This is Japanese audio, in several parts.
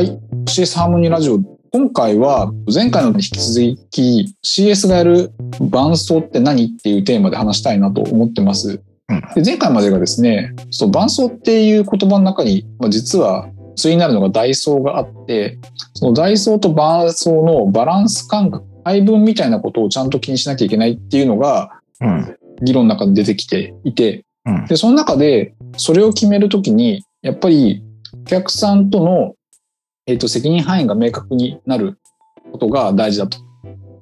CS ハーモニーラジオ今回は前回の引き続き CS がやる伴奏って何っていうテーマで話したいなと思ってます。うんで前回までがですね、そう伴奏っていう言葉の中に、まあ、実は対になるのが代奏があって、その代奏と伴奏のバランス感覚、配分みたいなことをちゃんと気にしなきゃいけないっていうのがうん。議論の中に出てきていて、うん。で、その中で、それを決めるときに、やっぱり、お客さんとの、えっ、と、責任範囲が明確になることが大事だと。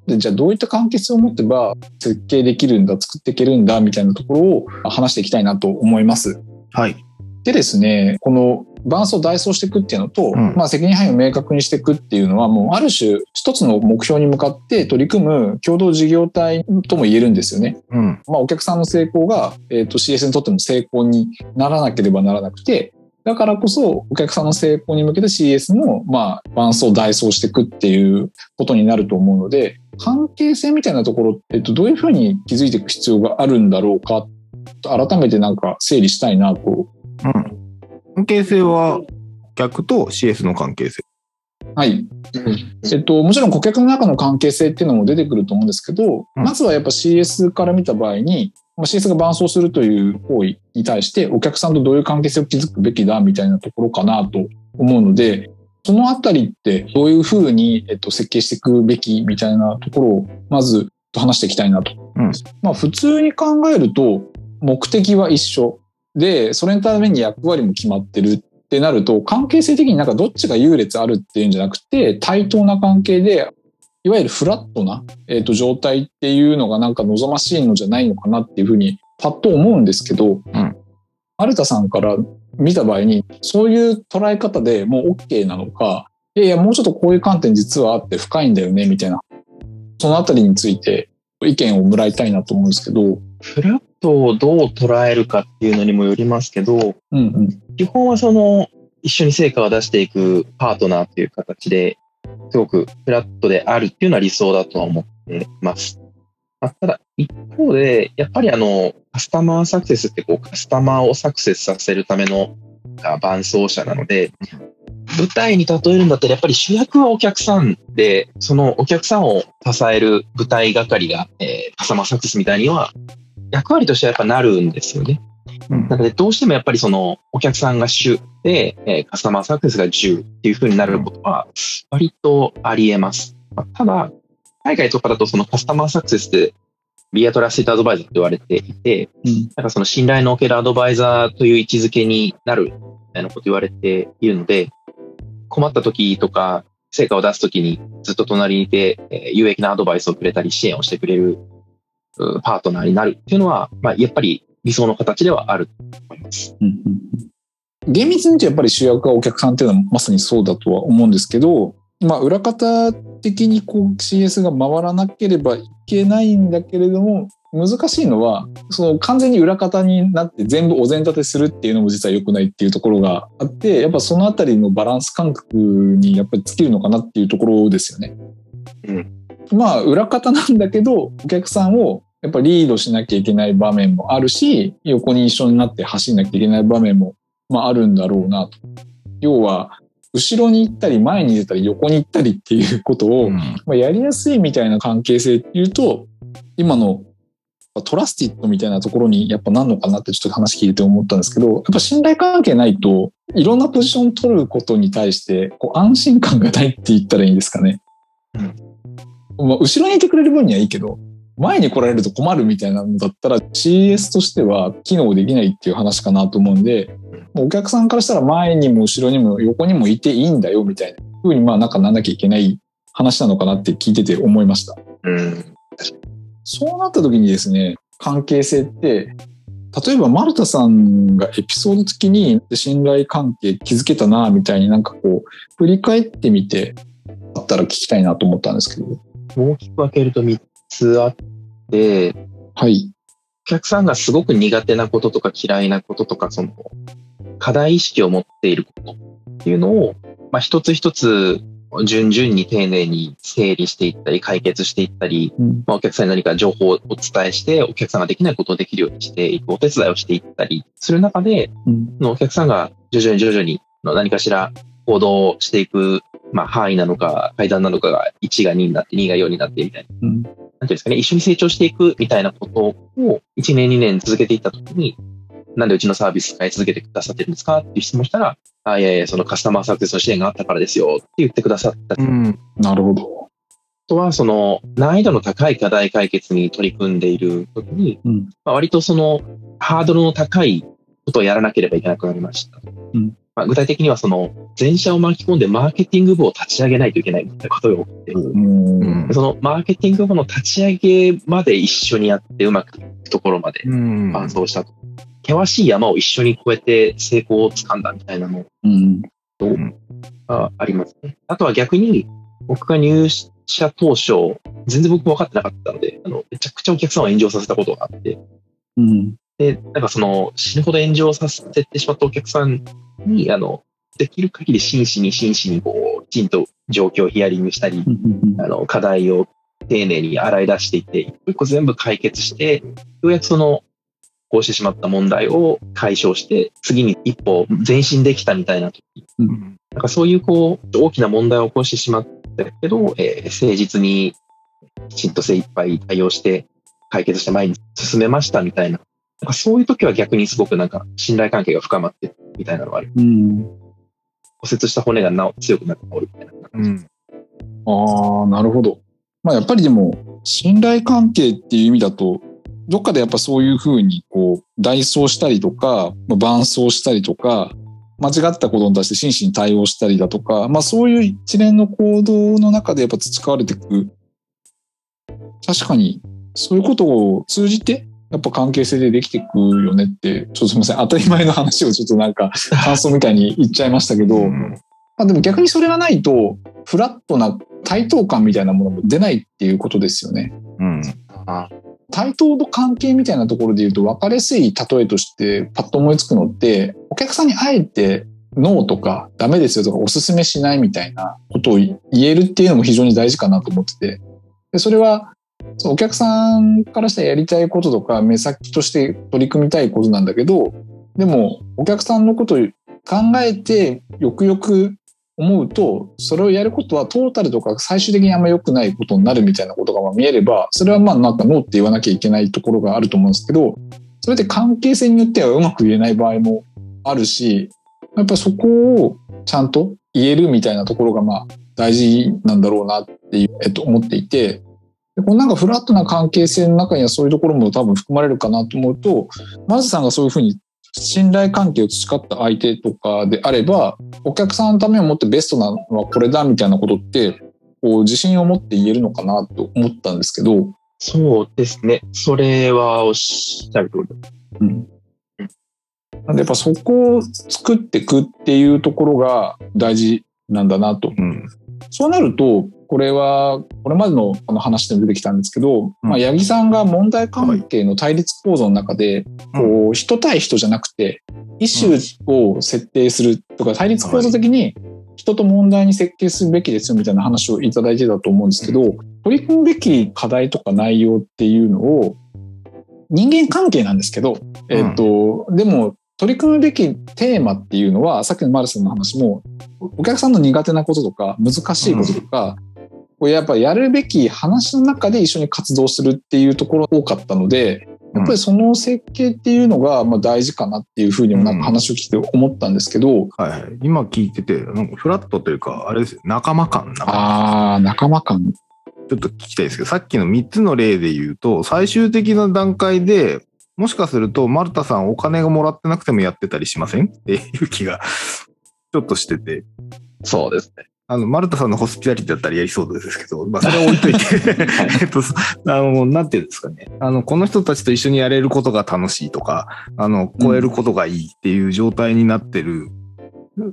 で、じゃあどういった関係性を持てば設計できるんだ、作っていけるんだ、みたいなところを話していきたいなと思います。はい。でですね、この伴奏を代奏していくっていうのと、うんまあ責任範囲を明確にしていくっていうのは、もうある種一つの目標に向かって取り組む共同事業体とも言えるんですよね。うん。まあ、お客さんの成功が、えー、と CS にとっても成功にならなければならなくて、だからこそお客さんの成功に向けて伴も、まあ、伴奏、代奏していくっていうことになると思うので、関係性みたいなところって、えっと、どういうふうに気づいていく必要があるんだろうか、改めてなんか整理したいなと。うん。関係性は、客と CS の関係性。はい。えっと、もちろん顧客の中の関係性っていうのも出てくると思うんですけど、うんまずはやっぱ CS から見た場合に、まあ CS が伴走するという行為に対してお客さんとどういう関係性を築くべきだみたいなところかなと思うので、そのあたりってどういうふうに、えっと、設計していくべきみたいなところをまず話していきたいなと。うんまあ普通に考えると目的は一緒で、それのために役割も決まってるってなると、関係性的になんかどっちが優劣あるっていうんじゃなくて、対等な関係で、いわゆるフラットな、えー、と状態っていうのがなんか望ましいのじゃないのかなっていうふうにパッと思うんですけど、うんマルタさんから見た場合に、そういう捉え方でもう OK なのか、いやいや、もうちょっとこういう観点実はあって深いんだよね、みたいな。そのあたりについて意見をもらいたいなと思うんですけど、フラットをどう捉えるかっていうのにもよりますけど、うんうん。基本はその、一緒に成果を出していくパートナーっていう形で、すごくフラットであるっていうのは理想だとは思ってます。まあただ、一方で、やっぱりあの、カスタマーサクセスってこう、カスタマーをサクセスさせるための伴走者なので、舞台に例えるんだったら、やっぱり主役はお客さんで、そのお客さんを支える舞台係が、えーカスタマーサクセスみたいには、役割としてはやっぱなるんですよね。うんなので、どうしてもやっぱりその、お客さんが主で、えーカスタマーサクセスが10っていう風になることは、割とあり得ます。まあただ、海外とかだとそのカスタマーサクセスって、ビアトラスティッドアドバイザーと言われていて、うんなんかその信頼のおけるアドバイザーという位置づけになるみたいなこと言われているので、困った時とか、成果を出す時にずっと隣にいて、えー有益なアドバイスをくれたり支援をしてくれるうパートナーになるっていうのは、まあ、やっぱり理想の形ではあると思います。うんうんうん厳密に言うとやっぱり主役はお客さんっていうのはまさにそうだとは思うんですけど、まあ、裏方的にこう CS が回らなければいけないんだけれども難しいのはその完全に裏方になって全部お膳立てするっていうのも実は良くないっていうところがあってやっぱそのあたりのバランス感覚にやっぱり尽きるのかなっていうところですよね。うんまあ裏方なんだけどお客さんをやっぱリードしなきゃいけない場面もあるし横に一緒になって走んなきゃいけない場面もまああるんだろうなと。要は後ろに行ったり前に出たり横に行ったりっていうことを、うんまあ、やりやすいみたいな関係性っていうと今のトラスティットみたいなところにやっぱなんのかなってちょっと話聞いて思ったんですけどやっぱ信頼関係ないといろんなポジション取ることに対してこう安心感がないって言ったらいいんですかね。まあ、後ろにいてくれる分にはいいけど前に来られると困るみたいなのだったら CS としては機能できないっていう話かなと思うんでもうお客さんからしたら前にも後ろにも横にもいていいんだよみたいなふうにまあなんかなんなきゃいけない話なのかなって聞いてて思いました。うん。そうなった時にですね、関係性って、例えばマルタさんがエピソード付きに信頼関係築けたな、みたいになんかこう、振り返ってみて、あったら聞きたいなと思ったんですけど。大きく分けると3つあって、はい。お客さんがすごく苦手なこととか嫌いなこととか、その、課題意識を持っていることっていうのを、まあ、一つ一つ、順々に丁寧に整理していったり、解決していったり、うん。まあ、お客さんに何か情報をお伝えして、お客さんができないことをできるようにしていく、お手伝いをしていったりする中で、うん。のお客さんが徐々に徐々にの何かしら行動していく、まあ、範囲なのか、階段なのかが1が2になって、2が4になってみたいな。うんていうんですかね、一緒に成長していくみたいなことを1年、2年続けていったときに、なんでうちのサービス使い続けてくださってるんですかっていう質問したら、あ、いやいや、そのカスタマーサクセスの支援があったからですよって言ってくださったりうん。なるほど。あとは、その難易度の高い課題解決に取り組んでいるときに、うんまあ、割とそのハードルの高いことをやらなければいけなくなりました。うんまあ、具体的には、その全社を巻き込んでマーケティング部を立ち上げないといけない。みたいなことが起きて、うん。うん。そのマーケティング部の立ち上げまで一緒にやってうまくいくところまでうん。伴走したと。険しい山を一緒に越えて成功をつかんだみたいなの。うん。がありますね。あとは逆に、僕が入社当初、全然僕分かってなかったので、あのめちゃくちゃお客さんを炎上させたことがあって、うんで、なんかその死ぬほど炎上させてしまったお客さんに、あの、できる限り真摯に真摯にこう、きちんと状況をヒアリングしたり、うんあの、課題を丁寧に洗い出していって、一個一個全部解決して、ようやくその、こうしてしまった問題を解消して、次に一歩前進できたみたいな時、うん。なんかそういうこう、大きな問題を起こしてしまったけど、えー誠実にきちんと精一杯対応して解決して前に進めましたみたいな。なんかそういう時は逆にすごくなんか信頼関係が深まってみたいなのがある。うん骨折した骨がなお強くなって治るみたいな。うん。ああ、なるほど。まあやっぱりでも、信頼関係っていう意味だと、どっかでやっぱそういうふうに、こう、代走したりとか、まあ伴走したりとか、間違ったことに対して真摯に対応したりだとか、まあそういう一連の行動の中でやっぱ培われていく。確かに、そういうことを通じて、やっぱ関係性でできていくよねって、ちょっとすみません。当たり前の話をちょっとなんか 感想みたいに言っちゃいましたけど、うんまあ、でも逆にそれがないと、フラットな対等感みたいなものも出ないっていうことですよね。うん。あ対等の関係みたいなところで言うと分かりやすい例えとしてパッと思いつくのって、お客さんにあえてノーとかダメですよとかおすすめしないみたいなことを言えるっていうのも非常に大事かなと思ってて。でそれはお客さんからしたらやりたいこととか目先として取り組みたいことなんだけど、でもお客さんのことを考えてよくよく思うと、それをやることはトータルとか最終的にあんま良くないことになるみたいなことがま見えれば、それはまあなんかノーって言わなきゃいけないところがあると思うんですけど、それで関係性によってはうまく言えない場合もあるし、やっぱそこをちゃんと言えるみたいなところがまあ大事なんだろうなっていう、えっと、思っていて、でこのなんかフラットな関係性の中にはそういうところも多分含まれるかなと思うと、マズさんがそういうふうに信頼関係を培った相手とかであれば、お客さんのためをもってベストなのはこれだみたいなことって、こう自信を持って言えるのかなと思ったんですけど、そうですね。それはおっしゃる通りだ。うん。なんでやっぱそこを作っていくっていうところが大事なんだなと。うん。そうなると、これは、これまでのあの話でも出てきたんですけど、まあ、八木さんが問題関係の対立構造の中で、こう、人対人じゃなくて、イシューを設定するとか、対立構造的に人と問題に設計するべきですよみたいな話をいただいてたと思うんですけど、取り組むべき課題とか内容っていうのを、人間関係なんですけど、えっ、と、でも、取り組むべきテーマっていうのは、さっきのマルさんの話も、お客さんの苦手なこととか、難しいこととか、こうやっぱやるべき話の中で一緒に活動するっていうところが多かったので、やっぱりその設計っていうのがまあ大事かなっていうふうにもなんか話を聞いて思ったんですけど、はいはい。今聞いてて、なんかフラットというか、あれですよ、仲間感ああ、仲間感。ちょっと聞きたいですけど、さっきの3つの例で言うと、最終的な段階で、もしかすると、マルタさんお金がもらってなくてもやってたりしません？っていう気が、ちょっとしてて。そうですね。あの、マルタさんのホスピタリティだったらやりそうですけど、まあ、それは置いといて、えっと、あの、なんていうんですかね。あの、この人たちと一緒にやれることが楽しいとか、あの、超えることがいいっていう状態になってる。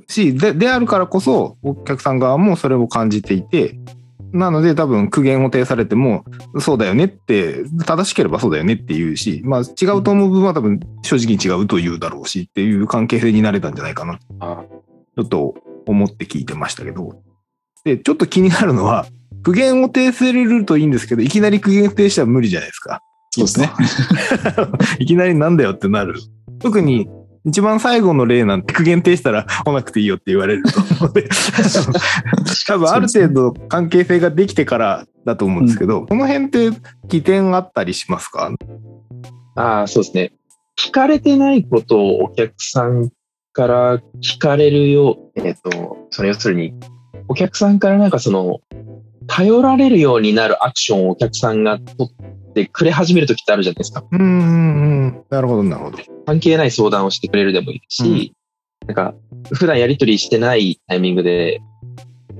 し、で、であるからこそ、お客さん側もそれを感じていて、なので多分苦言を呈されても、そうだよねって、正しければそうだよねって言うし、まあ違うと思う部分は多分正直に違うと言うだろうしっていう関係性になれたんじゃないかな。あちょっと思って聞いてましたけど。で、ちょっと気になるのは、苦言を呈せれるといいんですけど、いきなり苦言を呈したら無理じゃないですか。そうですね。いきなりなんだよってなる。特に、一番最後の例なんて苦言呈したら来なくていいよって言われると思ので、多分ある程度関係性ができてからだと思うんですけど、この辺って起点あったりしますか？ああ、そうですね。聞かれてないことをお客さんから聞かれるよう、えっ、と、それ要するに、お客さんからなんかその、頼られるようになるアクションをお客さんが取ってくれ始めるときってあるじゃないですか。うんうんうん。なるほど、なるほど。関係ない相談をしてくれるでもいいし、なんか、普段やりとりしてないタイミングで、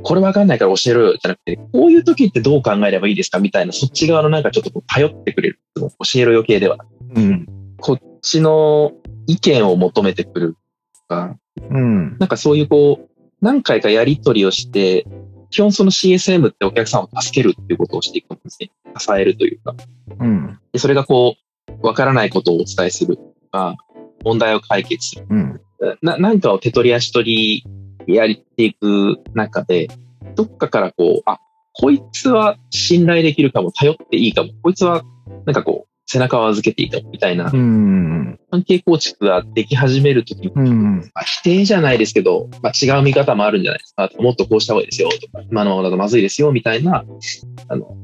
これわかんないから教えろよじゃなくて、こういう時ってどう考えればいいですかみたいな、そっち側のなんかちょっとこう頼ってくれる。教えろよ系ではうん。こっちの意見を求めてくるとか、うん。なんかそういうこう、何回かやりとりをして、基本その CSM ってお客さんを助けるっていうことをしていくんですね。支えるというか。うん。でそれがこう、わからないことをお伝えするとか、問題を解決する。うん。な、何かを手取り足取りやっていく中で、どっかからこう、あ、こいつは信頼できるかも、頼っていいかも、こいつはなんかこう、背中を預けていいかも、みたいなうん。関係構築ができ始めるとき、うん。まあ、否定じゃないですけど、まあ、違う見方もあるんじゃないですか。もっとこうした方がいいですよ、とか、今のままだとまずいですよ、みたいな、あの、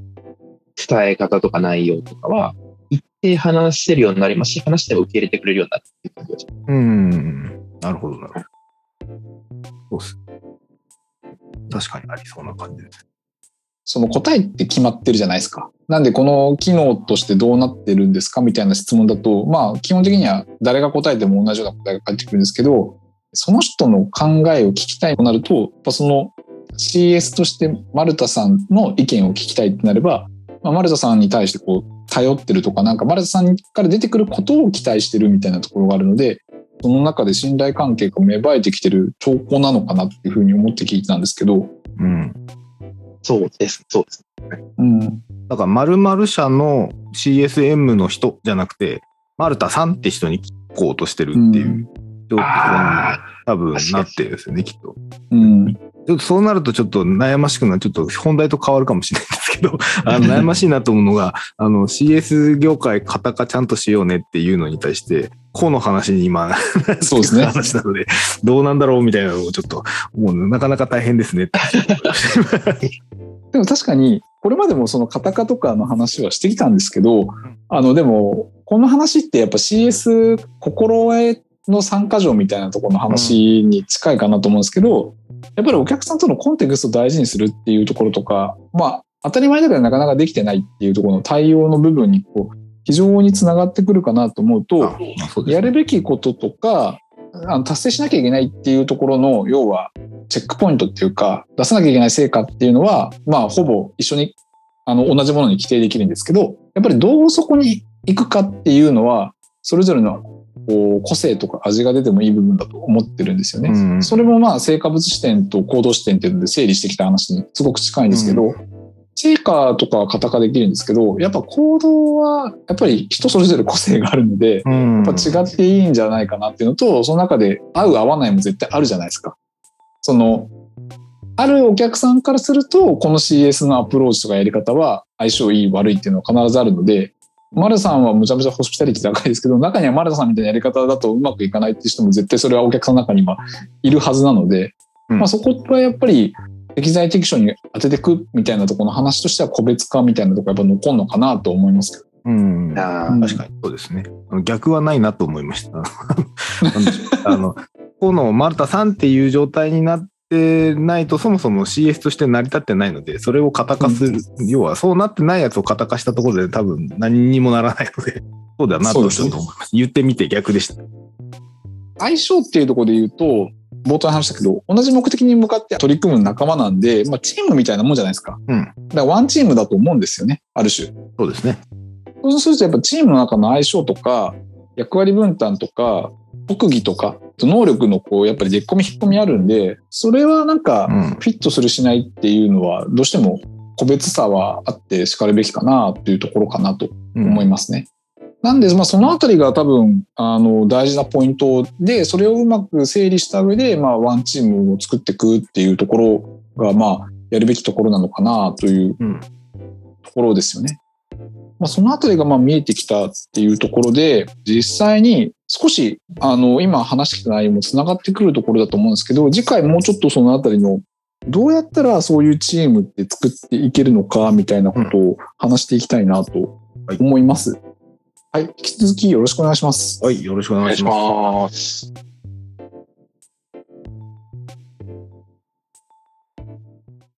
伝え方とか内容とかは、一定話せるようになりますし、話しても受け入れてくれるようになるっていう感じがしますうん。なるほど、なるほど。そうっす。確かにありそうな感じです。その答えって決まってるじゃないですか。なんでこの機能としてどうなってるんですかみたいな質問だと、まあ基本的には誰が答えても同じような答えが返ってくるんですけど、その人の考えを聞きたいとなると、やっぱその CS として丸田さんの意見を聞きたいってなれば、まあ、丸田さんに対してこう頼ってるとか、なんか丸田さんから出てくることを期待してるみたいなところがあるので、その中で信頼関係が芽生えてきてる兆候なのかなっていうふうに思って聞いてたんですけど、うん。そうです、そうです。うん、だから、〇〇社の CSM の人じゃなくて、丸田さんって人に聞こうとしてるっていう状況にあ多分なってるんですよね、きっと。うん、ちょっとそうなるとちょっと悩ましくなる、ちょっと本題と変わるかもしれないんですけど、あの悩ましいなと思うのが、あの CS 業界型化ちゃんとしようねっていうのに対して、個の話に今、そうですね 話なので、どうなんだろうみたいなのをちょっと、もうなかなか大変ですね。でも確かに、これまでもそのカタカとかの話はしてきたんですけど、あの、でも、この話ってやっぱ CS 心得の参加条みたいなところの話に近いかなと思うんですけど、やっぱりお客さんとのコンテクストを大事にするっていうところとか、まあ、当たり前だけどなかなかできてないっていうところの対応の部分にこう、非常につながってくるかなと思うと、ね。やるべきこととか、あの達成しなきゃいけないっていうところの、要は、チェックポイントっていうか、出さなきゃいけない成果っていうのは、まあ、ほぼ一緒に、あの、同じものに規定できるんですけど、やっぱりどうそこに行くかっていうのは、それぞれのこう個性とか味が出てもいい部分だと思ってるんですよね。うんそれもまあ、成果物視点と行動視点っていうので整理してきた話にすごく近いんですけど、成果とかは型化できるんですけど、やっぱ行動は、やっぱり人それぞれ個性があるので、うんやっぱ違っていいんじゃないかなっていうのと、その中で合う合わないも絶対あるじゃないですか。その、あるお客さんからすると、この CS のアプローチとかやり方は相性いい悪いっていうのは必ずあるので、丸さんはむちゃむちゃホスピタリティ高いですけど、中には丸さんみたいなやり方だとうまくいかないっていう人も絶対それはお客さんの中にはいるはずなので、うんまあそこはやっぱり適材適所に当てていくみたいなところの話としては個別化みたいなところやっぱ残るのかなと思いますけど。うん。確かにそうですね。逆はないなと思いました。なんでしょうあの、このマルタさんっていう状態になってないと、そもそも CS として成り立ってないので、それを型化する、要はそうなってないやつを型化したところで多分何にもならないので、そうだなとちょっと思います。言ってみて逆でした。相性っていうところで言うと、冒頭に話したけど、同じ目的に向かって取り組む仲間なんで、まあ、チームみたいなもんじゃないですか。うん。だからワンチームだと思うんですよね、ある種。そうですね。そうするとやっぱチームの中の相性とか、役割分担とか、特技とか、能力のこう、やっぱり出っ込み引っ込みあるんで、それはなんかうん。フィットするしないっていうのは、どうしても個別さはあって叱るべきかなっていうところかなと思いますね。なんで、まあ、そのあたりが多分、あの、大事なポイントで、それをうまく整理した上で、まあ、ワンチームを作っていくっていうところが、まあ、やるべきところなのかなといううん。ところですよね。まあ、そのあたりがまあ見えてきたっていうところで、実際に少し、あの、今話してきた内容もつながってくるところだと思うんですけど、次回もうちょっとそのあたりの、どうやったらそういうチームって作っていけるのか、みたいなことを話していきたいなと思います。はい。引き続きよろしくお願いします。はい、よろしくおお願いし。ます。